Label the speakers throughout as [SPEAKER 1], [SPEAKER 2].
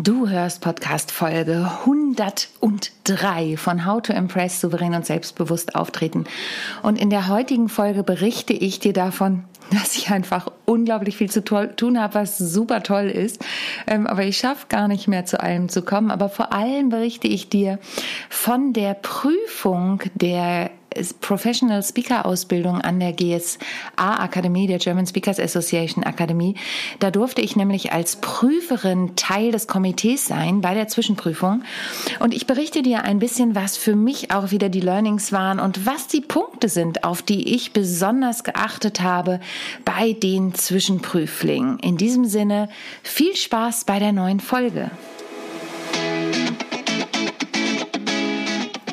[SPEAKER 1] Du hörst Podcast Folge 103 von How to Impress souverän und selbstbewusst auftreten. Und in der heutigen Folge berichte ich dir davon, dass ich einfach unglaublich viel zu tun habe, was super toll ist. Ähm, aber ich schaffe gar nicht mehr zu allem zu kommen. Aber vor allem berichte ich dir von der Prüfung der Professional Speaker Ausbildung an der GSA Akademie, der German Speakers Association Akademie. Da durfte ich nämlich als Prüferin Teil des Komitees sein bei der Zwischenprüfung. Und ich berichte dir ein bisschen, was für mich auch wieder die Learnings waren und was die Punkte sind, auf die ich besonders geachtet habe bei den Zwischenprüflingen. In diesem Sinne viel Spaß bei der neuen Folge.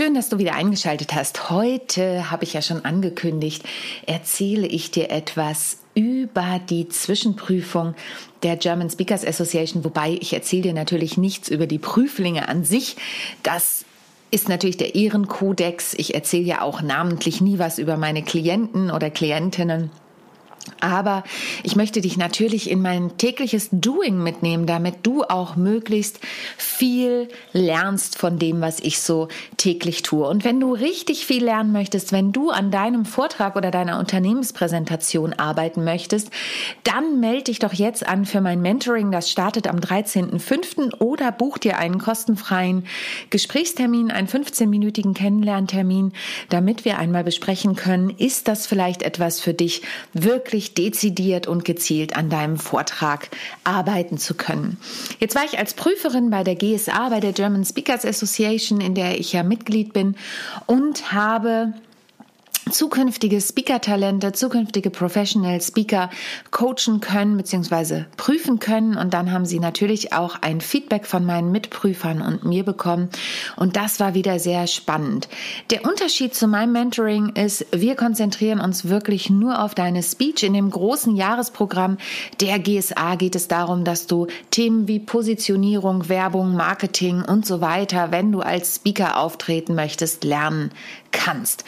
[SPEAKER 1] Schön, dass du wieder eingeschaltet hast. Heute habe ich ja schon angekündigt, erzähle ich dir etwas über die Zwischenprüfung der German Speakers Association, wobei ich erzähle dir natürlich nichts über die Prüflinge an sich. Das ist natürlich der Ehrenkodex. Ich erzähle ja auch namentlich nie was über meine Klienten oder Klientinnen. Aber ich möchte dich natürlich in mein tägliches Doing mitnehmen, damit du auch möglichst viel lernst von dem, was ich so täglich tue. Und wenn du richtig viel lernen möchtest, wenn du an deinem Vortrag oder deiner Unternehmenspräsentation arbeiten möchtest, dann melde dich doch jetzt an für mein Mentoring. Das startet am 13.05. oder buch dir einen kostenfreien Gesprächstermin, einen 15-minütigen Kennenlerntermin, damit wir einmal besprechen können, ist das vielleicht etwas für dich wirklich wirklich dezidiert und gezielt an deinem Vortrag arbeiten zu können. Jetzt war ich als Prüferin bei der GSA, bei der German Speakers Association, in der ich ja Mitglied bin und habe zukünftige Speaker-Talente, zukünftige Professional Speaker coachen können bzw. prüfen können. Und dann haben sie natürlich auch ein Feedback von meinen Mitprüfern und mir bekommen. Und das war wieder sehr spannend. Der Unterschied zu meinem Mentoring ist, wir konzentrieren uns wirklich nur auf deine Speech. In dem großen Jahresprogramm der GSA geht es darum, dass du Themen wie Positionierung, Werbung, Marketing und so weiter, wenn du als Speaker auftreten möchtest, lernen kannst.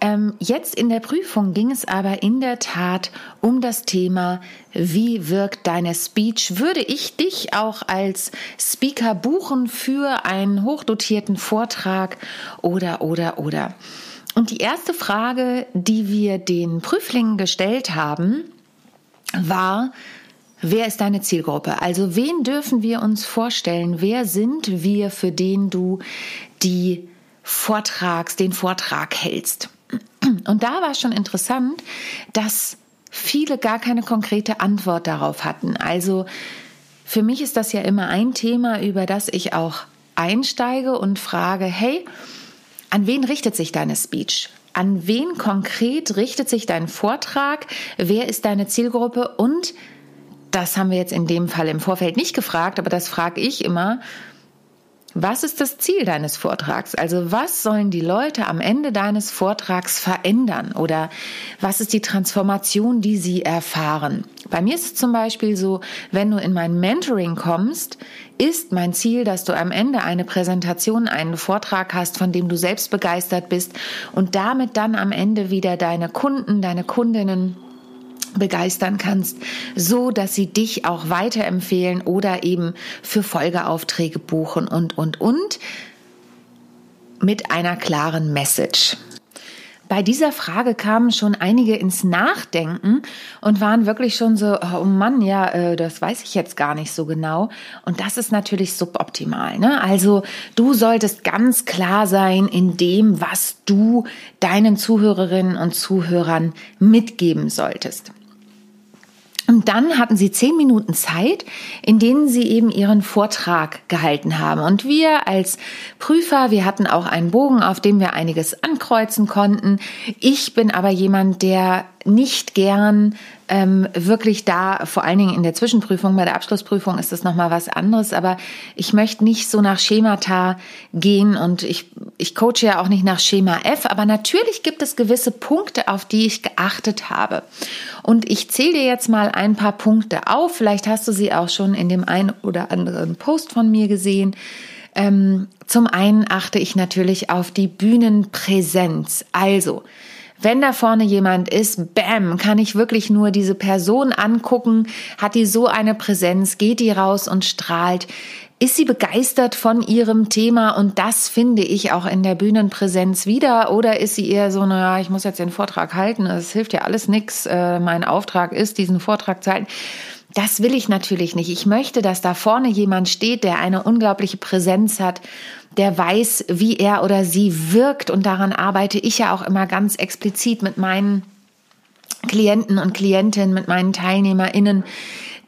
[SPEAKER 1] Ähm, jetzt in der Prüfung ging es aber in der Tat um das Thema, wie wirkt deine Speech? Würde ich dich auch als Speaker buchen für einen hochdotierten Vortrag oder, oder, oder? Und die erste Frage, die wir den Prüflingen gestellt haben, war, Wer ist deine Zielgruppe? Also wen dürfen wir uns vorstellen? Wer sind wir, für den du die Vortrags, den Vortrag hältst? Und da war es schon interessant, dass viele gar keine konkrete Antwort darauf hatten. Also für mich ist das ja immer ein Thema, über das ich auch einsteige und frage, hey, an wen richtet sich deine Speech? An wen konkret richtet sich dein Vortrag? Wer ist deine Zielgruppe? Und das haben wir jetzt in dem Fall im Vorfeld nicht gefragt, aber das frage ich immer. Was ist das Ziel deines Vortrags? Also was sollen die Leute am Ende deines Vortrags verändern? Oder was ist die Transformation, die sie erfahren? Bei mir ist es zum Beispiel so, wenn du in mein Mentoring kommst, ist mein Ziel, dass du am Ende eine Präsentation, einen Vortrag hast, von dem du selbst begeistert bist und damit dann am Ende wieder deine Kunden, deine Kundinnen begeistern kannst, so dass sie dich auch weiterempfehlen oder eben für Folgeaufträge buchen und, und, und mit einer klaren Message. Bei dieser Frage kamen schon einige ins Nachdenken und waren wirklich schon so, oh Mann, ja, äh, das weiß ich jetzt gar nicht so genau. Und das ist natürlich suboptimal. Ne? Also du solltest ganz klar sein in dem, was du deinen Zuhörerinnen und Zuhörern mitgeben solltest. Und dann hatten sie zehn Minuten Zeit, in denen sie eben ihren Vortrag gehalten haben. Und wir als Prüfer, wir hatten auch einen Bogen, auf dem wir einiges ankreuzen konnten. Ich bin aber jemand, der nicht gern ähm, wirklich da, vor allen Dingen in der Zwischenprüfung, bei der Abschlussprüfung ist das nochmal was anderes, aber ich möchte nicht so nach Schemata gehen und ich, ich coache ja auch nicht nach Schema F, aber natürlich gibt es gewisse Punkte, auf die ich geachtet habe. Und ich zähle dir jetzt mal ein paar Punkte auf, vielleicht hast du sie auch schon in dem einen oder anderen Post von mir gesehen. Ähm, zum einen achte ich natürlich auf die Bühnenpräsenz. Also, wenn da vorne jemand ist, bam, kann ich wirklich nur diese Person angucken, hat die so eine Präsenz, geht die raus und strahlt. Ist sie begeistert von ihrem Thema und das finde ich auch in der Bühnenpräsenz wieder oder ist sie eher so, naja, ich muss jetzt den Vortrag halten, es hilft ja alles nichts, äh, mein Auftrag ist, diesen Vortrag zu halten. Das will ich natürlich nicht. Ich möchte, dass da vorne jemand steht, der eine unglaubliche Präsenz hat, der weiß, wie er oder sie wirkt. Und daran arbeite ich ja auch immer ganz explizit mit meinen Klienten und Klientinnen, mit meinen TeilnehmerInnen,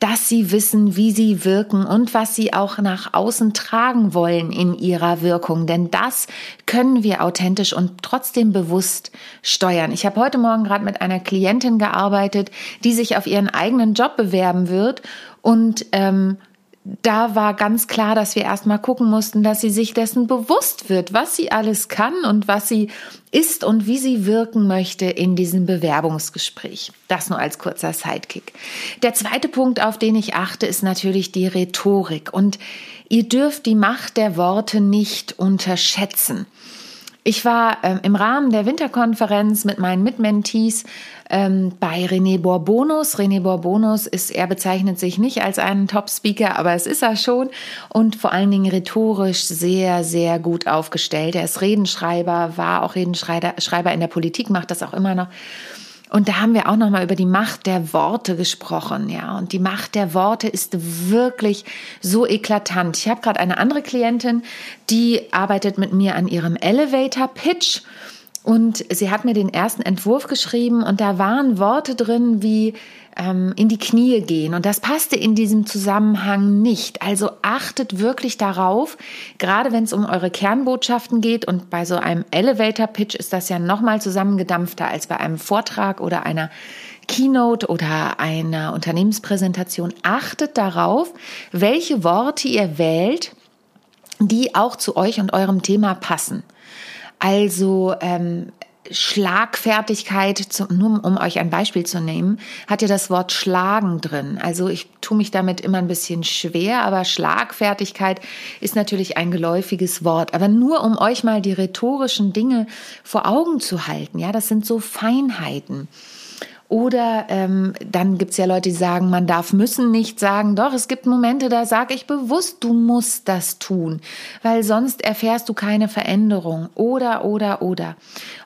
[SPEAKER 1] dass sie wissen, wie sie wirken und was sie auch nach außen tragen wollen in ihrer Wirkung. Denn das können wir authentisch und trotzdem bewusst steuern. Ich habe heute Morgen gerade mit einer Klientin gearbeitet, die sich auf ihren eigenen Job bewerben wird und ähm, da war ganz klar, dass wir erstmal gucken mussten, dass sie sich dessen bewusst wird, was sie alles kann und was sie ist und wie sie wirken möchte in diesem Bewerbungsgespräch. Das nur als kurzer Sidekick. Der zweite Punkt, auf den ich achte, ist natürlich die Rhetorik. Und ihr dürft die Macht der Worte nicht unterschätzen. Ich war ähm, im Rahmen der Winterkonferenz mit meinen Mitmentees ähm, bei René Borbonus. René Borbonus ist, er bezeichnet sich nicht als einen Top-Speaker, aber es ist er schon und vor allen Dingen rhetorisch sehr, sehr gut aufgestellt. Er ist Redenschreiber, war auch Redenschreiber in der Politik, macht das auch immer noch. Und da haben wir auch noch mal über die Macht der Worte gesprochen, ja. Und die Macht der Worte ist wirklich so eklatant. Ich habe gerade eine andere Klientin, die arbeitet mit mir an ihrem Elevator Pitch und sie hat mir den ersten Entwurf geschrieben und da waren Worte drin wie ähm, in die Knie gehen. Und das passte in diesem Zusammenhang nicht. Also achtet wirklich darauf, gerade wenn es um eure Kernbotschaften geht. Und bei so einem Elevator-Pitch ist das ja nochmal zusammengedampfter als bei einem Vortrag oder einer Keynote oder einer Unternehmenspräsentation. Achtet darauf, welche Worte ihr wählt, die auch zu euch und eurem Thema passen. Also ähm, Schlagfertigkeit, nur um euch ein Beispiel zu nehmen, hat ja das Wort schlagen drin. Also ich tue mich damit immer ein bisschen schwer, aber Schlagfertigkeit ist natürlich ein geläufiges Wort. Aber nur um euch mal die rhetorischen Dinge vor Augen zu halten, ja, das sind so Feinheiten. Oder ähm, dann gibt's ja Leute, die sagen, man darf müssen nicht sagen. Doch, es gibt Momente, da sage ich bewusst, du musst das tun, weil sonst erfährst du keine Veränderung. Oder, oder, oder.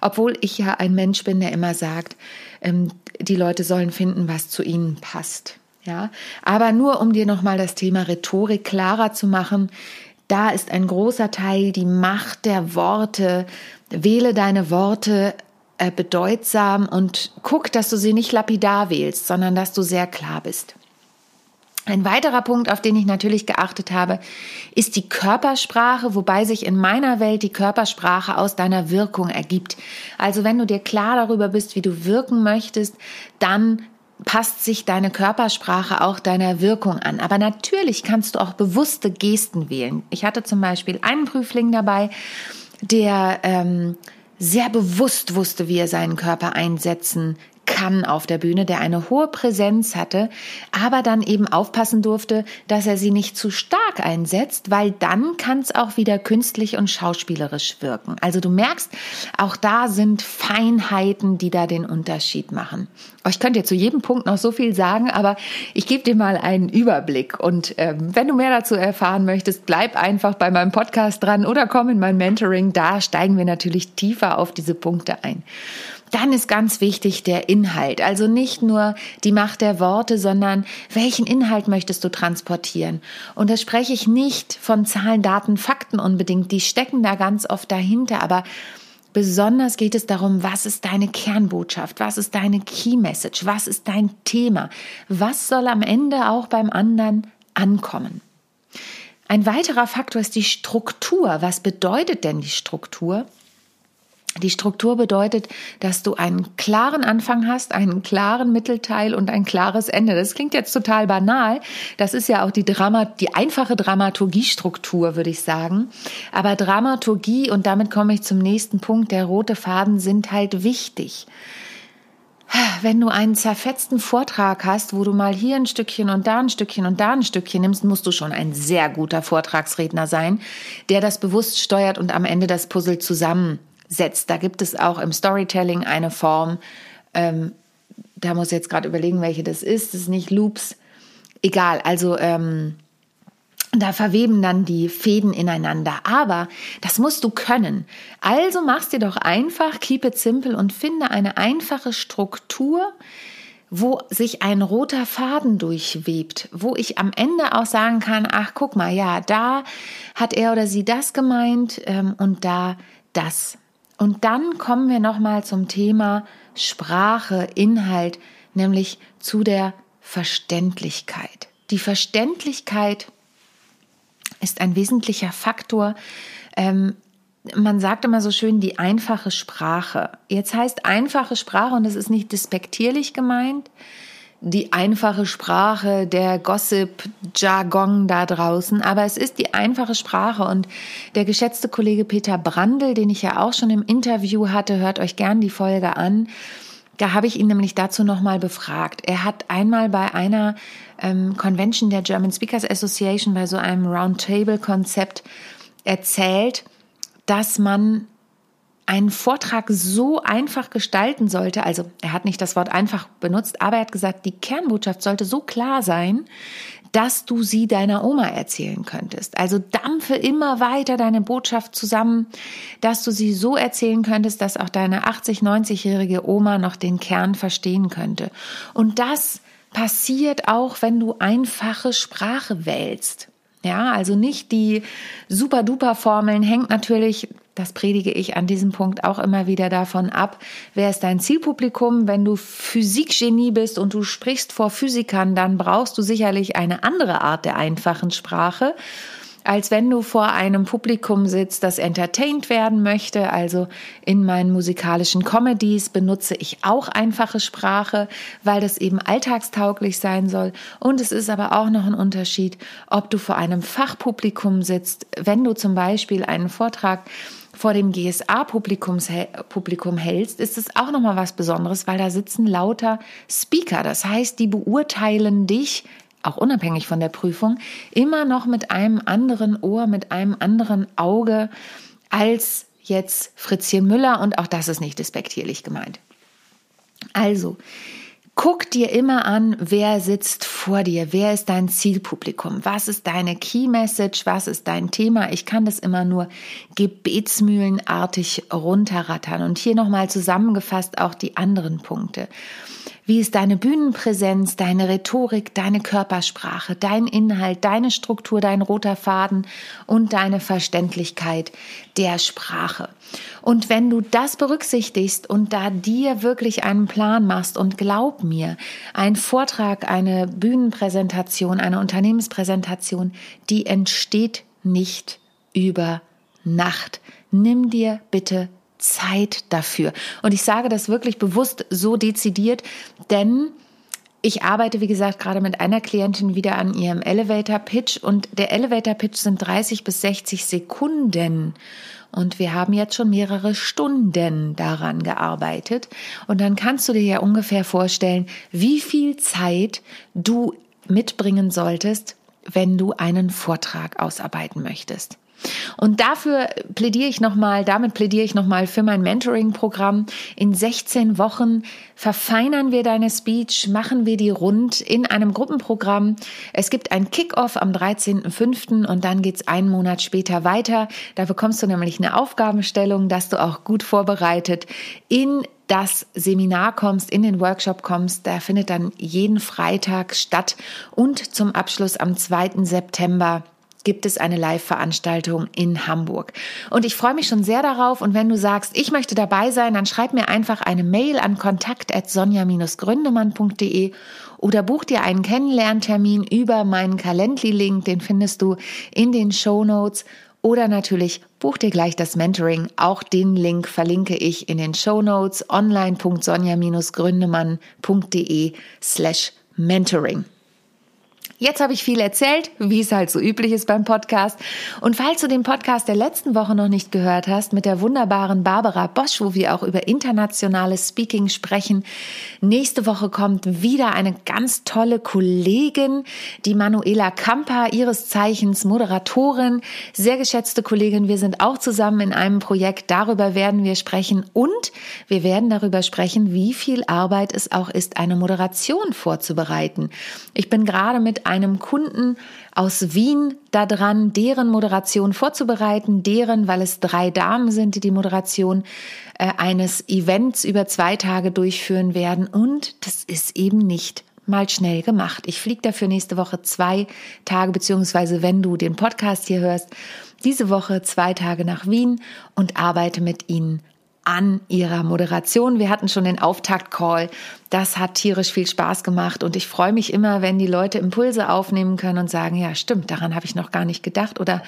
[SPEAKER 1] Obwohl ich ja ein Mensch bin, der immer sagt, ähm, die Leute sollen finden, was zu ihnen passt. Ja, aber nur um dir nochmal das Thema Rhetorik klarer zu machen, da ist ein großer Teil die Macht der Worte. Wähle deine Worte äh, bedeutsam und guck, dass du sie nicht lapidar wählst, sondern dass du sehr klar bist. Ein weiterer Punkt, auf den ich natürlich geachtet habe, ist die Körpersprache, wobei sich in meiner Welt die Körpersprache aus deiner Wirkung ergibt. Also wenn du dir klar darüber bist, wie du wirken möchtest, dann passt sich deine Körpersprache auch deiner Wirkung an. Aber natürlich kannst du auch bewusste Gesten wählen. Ich hatte zum Beispiel einen Prüfling dabei, der ähm, sehr bewusst wusste, wie er seinen Körper einsetzen kann auf der Bühne, der eine hohe Präsenz hatte, aber dann eben aufpassen durfte, dass er sie nicht zu stark einsetzt, weil dann kann es auch wieder künstlich und schauspielerisch wirken. Also du merkst, auch da sind Feinheiten, die da den Unterschied machen. Oh, ich könnte dir zu jedem Punkt noch so viel sagen, aber ich gebe dir mal einen Überblick. Und ähm, wenn du mehr dazu erfahren möchtest, bleib einfach bei meinem Podcast dran oder komm in mein Mentoring. Da steigen wir natürlich tiefer auf diese Punkte ein. Dann ist ganz wichtig der Inhalt. Also nicht nur die Macht der Worte, sondern welchen Inhalt möchtest du transportieren? Und da spreche ich nicht von Zahlen, Daten, Fakten unbedingt. Die stecken da ganz oft dahinter. Aber Besonders geht es darum, was ist deine Kernbotschaft, was ist deine Key Message, was ist dein Thema, was soll am Ende auch beim anderen ankommen. Ein weiterer Faktor ist die Struktur. Was bedeutet denn die Struktur? Die Struktur bedeutet, dass du einen klaren Anfang hast, einen klaren Mittelteil und ein klares Ende. Das klingt jetzt total banal. Das ist ja auch die Drama, die einfache Dramaturgiestruktur, würde ich sagen. Aber Dramaturgie, und damit komme ich zum nächsten Punkt, der rote Faden sind halt wichtig. Wenn du einen zerfetzten Vortrag hast, wo du mal hier ein Stückchen und da ein Stückchen und da ein Stückchen nimmst, musst du schon ein sehr guter Vortragsredner sein, der das bewusst steuert und am Ende das Puzzle zusammen setzt. Da gibt es auch im Storytelling eine Form, ähm, da muss ich jetzt gerade überlegen, welche das ist. Das ist nicht Loops. Egal, also ähm, da verweben dann die Fäden ineinander. Aber das musst du können. Also machst dir doch einfach, keep it simple und finde eine einfache Struktur, wo sich ein roter Faden durchwebt, wo ich am Ende auch sagen kann, ach guck mal, ja, da hat er oder sie das gemeint ähm, und da das. Und dann kommen wir nochmal zum Thema Sprache, Inhalt, nämlich zu der Verständlichkeit. Die Verständlichkeit ist ein wesentlicher Faktor. Ähm, man sagt immer so schön die einfache Sprache. Jetzt heißt einfache Sprache, und das ist nicht despektierlich gemeint, die einfache Sprache, der Gossip-Jargon da draußen, aber es ist die einfache Sprache und der geschätzte Kollege Peter Brandl, den ich ja auch schon im Interview hatte, hört euch gern die Folge an. Da habe ich ihn nämlich dazu nochmal befragt. Er hat einmal bei einer ähm, Convention der German Speakers Association, bei so einem Roundtable-Konzept erzählt, dass man einen Vortrag so einfach gestalten sollte, also er hat nicht das Wort einfach benutzt, aber er hat gesagt, die Kernbotschaft sollte so klar sein, dass du sie deiner Oma erzählen könntest. Also dampfe immer weiter deine Botschaft zusammen, dass du sie so erzählen könntest, dass auch deine 80, 90-jährige Oma noch den Kern verstehen könnte. Und das passiert auch, wenn du einfache Sprache wählst. Ja, also nicht die super duper Formeln, hängt natürlich das predige ich an diesem Punkt auch immer wieder davon ab, wer ist dein Zielpublikum? Wenn du Physikgenie bist und du sprichst vor Physikern, dann brauchst du sicherlich eine andere Art der einfachen Sprache als wenn du vor einem Publikum sitzt, das entertained werden möchte. Also in meinen musikalischen Comedies benutze ich auch einfache Sprache, weil das eben alltagstauglich sein soll. Und es ist aber auch noch ein Unterschied, ob du vor einem Fachpublikum sitzt, wenn du zum Beispiel einen Vortrag vor dem GSA-Publikum hältst, ist es auch nochmal was Besonderes, weil da sitzen lauter Speaker. Das heißt, die beurteilen dich auch unabhängig von der Prüfung, immer noch mit einem anderen Ohr, mit einem anderen Auge als jetzt Fritzchen Müller und auch das ist nicht despektierlich gemeint. Also, Guck dir immer an, wer sitzt vor dir, wer ist dein Zielpublikum, was ist deine Key Message, was ist dein Thema. Ich kann das immer nur gebetsmühlenartig runterrattern und hier nochmal zusammengefasst auch die anderen Punkte. Wie ist deine Bühnenpräsenz, deine Rhetorik, deine Körpersprache, dein Inhalt, deine Struktur, dein roter Faden und deine Verständlichkeit der Sprache? Und wenn du das berücksichtigst und da dir wirklich einen Plan machst und glaub mir, ein Vortrag, eine Bühnenpräsentation, eine Unternehmenspräsentation, die entsteht nicht über Nacht. Nimm dir bitte Zeit dafür. Und ich sage das wirklich bewusst so dezidiert, denn ich arbeite, wie gesagt, gerade mit einer Klientin wieder an ihrem Elevator Pitch und der Elevator Pitch sind 30 bis 60 Sekunden. Und wir haben jetzt schon mehrere Stunden daran gearbeitet. Und dann kannst du dir ja ungefähr vorstellen, wie viel Zeit du mitbringen solltest, wenn du einen Vortrag ausarbeiten möchtest. Und dafür plädiere ich nochmal, damit plädiere ich nochmal für mein Mentoring-Programm. In 16 Wochen verfeinern wir deine Speech, machen wir die rund in einem Gruppenprogramm. Es gibt ein Kickoff am 13.05. und dann geht's einen Monat später weiter. Da bekommst du nämlich eine Aufgabenstellung, dass du auch gut vorbereitet in das Seminar kommst, in den Workshop kommst. Der findet dann jeden Freitag statt und zum Abschluss am 2. September gibt es eine Live-Veranstaltung in Hamburg. Und ich freue mich schon sehr darauf. Und wenn du sagst, ich möchte dabei sein, dann schreib mir einfach eine Mail an kontakt.sonja-gründemann.de oder buch dir einen Kennenlerntermin über meinen Calendly-Link. Den findest du in den Show Notes. Oder natürlich buch dir gleich das Mentoring. Auch den Link verlinke ich in den Show Notes online.sonja-gründemann.de slash mentoring. Jetzt habe ich viel erzählt, wie es halt so üblich ist beim Podcast. Und falls du den Podcast der letzten Woche noch nicht gehört hast, mit der wunderbaren Barbara Bosch, wo wir auch über internationales Speaking sprechen, nächste Woche kommt wieder eine ganz tolle Kollegin, die Manuela Kamper, ihres Zeichens Moderatorin, sehr geschätzte Kollegin. Wir sind auch zusammen in einem Projekt. Darüber werden wir sprechen und wir werden darüber sprechen, wie viel Arbeit es auch ist, eine Moderation vorzubereiten. Ich bin gerade mit einem Kunden aus Wien daran, deren Moderation vorzubereiten, deren, weil es drei Damen sind, die die Moderation äh, eines Events über zwei Tage durchführen werden. Und das ist eben nicht mal schnell gemacht. Ich fliege dafür nächste Woche zwei Tage, beziehungsweise wenn du den Podcast hier hörst, diese Woche zwei Tage nach Wien und arbeite mit ihnen an ihrer Moderation. Wir hatten schon den Auftakt-Call. Das hat tierisch viel Spaß gemacht und ich freue mich immer, wenn die Leute Impulse aufnehmen können und sagen, ja, stimmt, daran habe ich noch gar nicht gedacht oder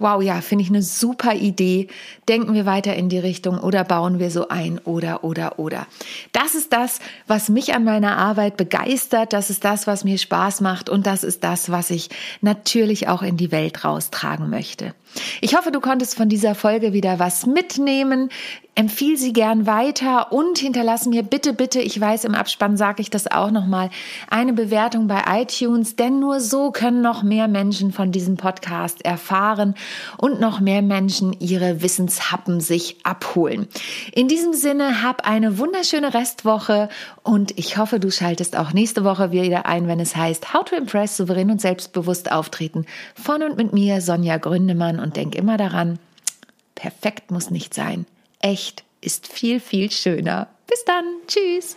[SPEAKER 1] wow, ja, finde ich eine super Idee. Denken wir weiter in die Richtung oder bauen wir so ein oder oder oder. Das ist das, was mich an meiner Arbeit begeistert, das ist das, was mir Spaß macht und das ist das, was ich natürlich auch in die Welt raustragen möchte. Ich hoffe, du konntest von dieser Folge wieder was mitnehmen. Empfiehl sie gern weiter und hinterlass mir bitte, bitte, ich weiß, im Abspann sage ich das auch nochmal, eine Bewertung bei iTunes, denn nur so können noch mehr Menschen von diesem Podcast erfahren und noch mehr Menschen ihre Wissenshappen sich abholen. In diesem Sinne, hab eine wunderschöne Restwoche und ich hoffe, du schaltest auch nächste Woche wieder ein, wenn es heißt How to Impress, souverän und selbstbewusst auftreten. Von und mit mir, Sonja Gründemann und denk immer daran, perfekt muss nicht sein. Echt ist viel, viel schöner. Bis dann. Tschüss.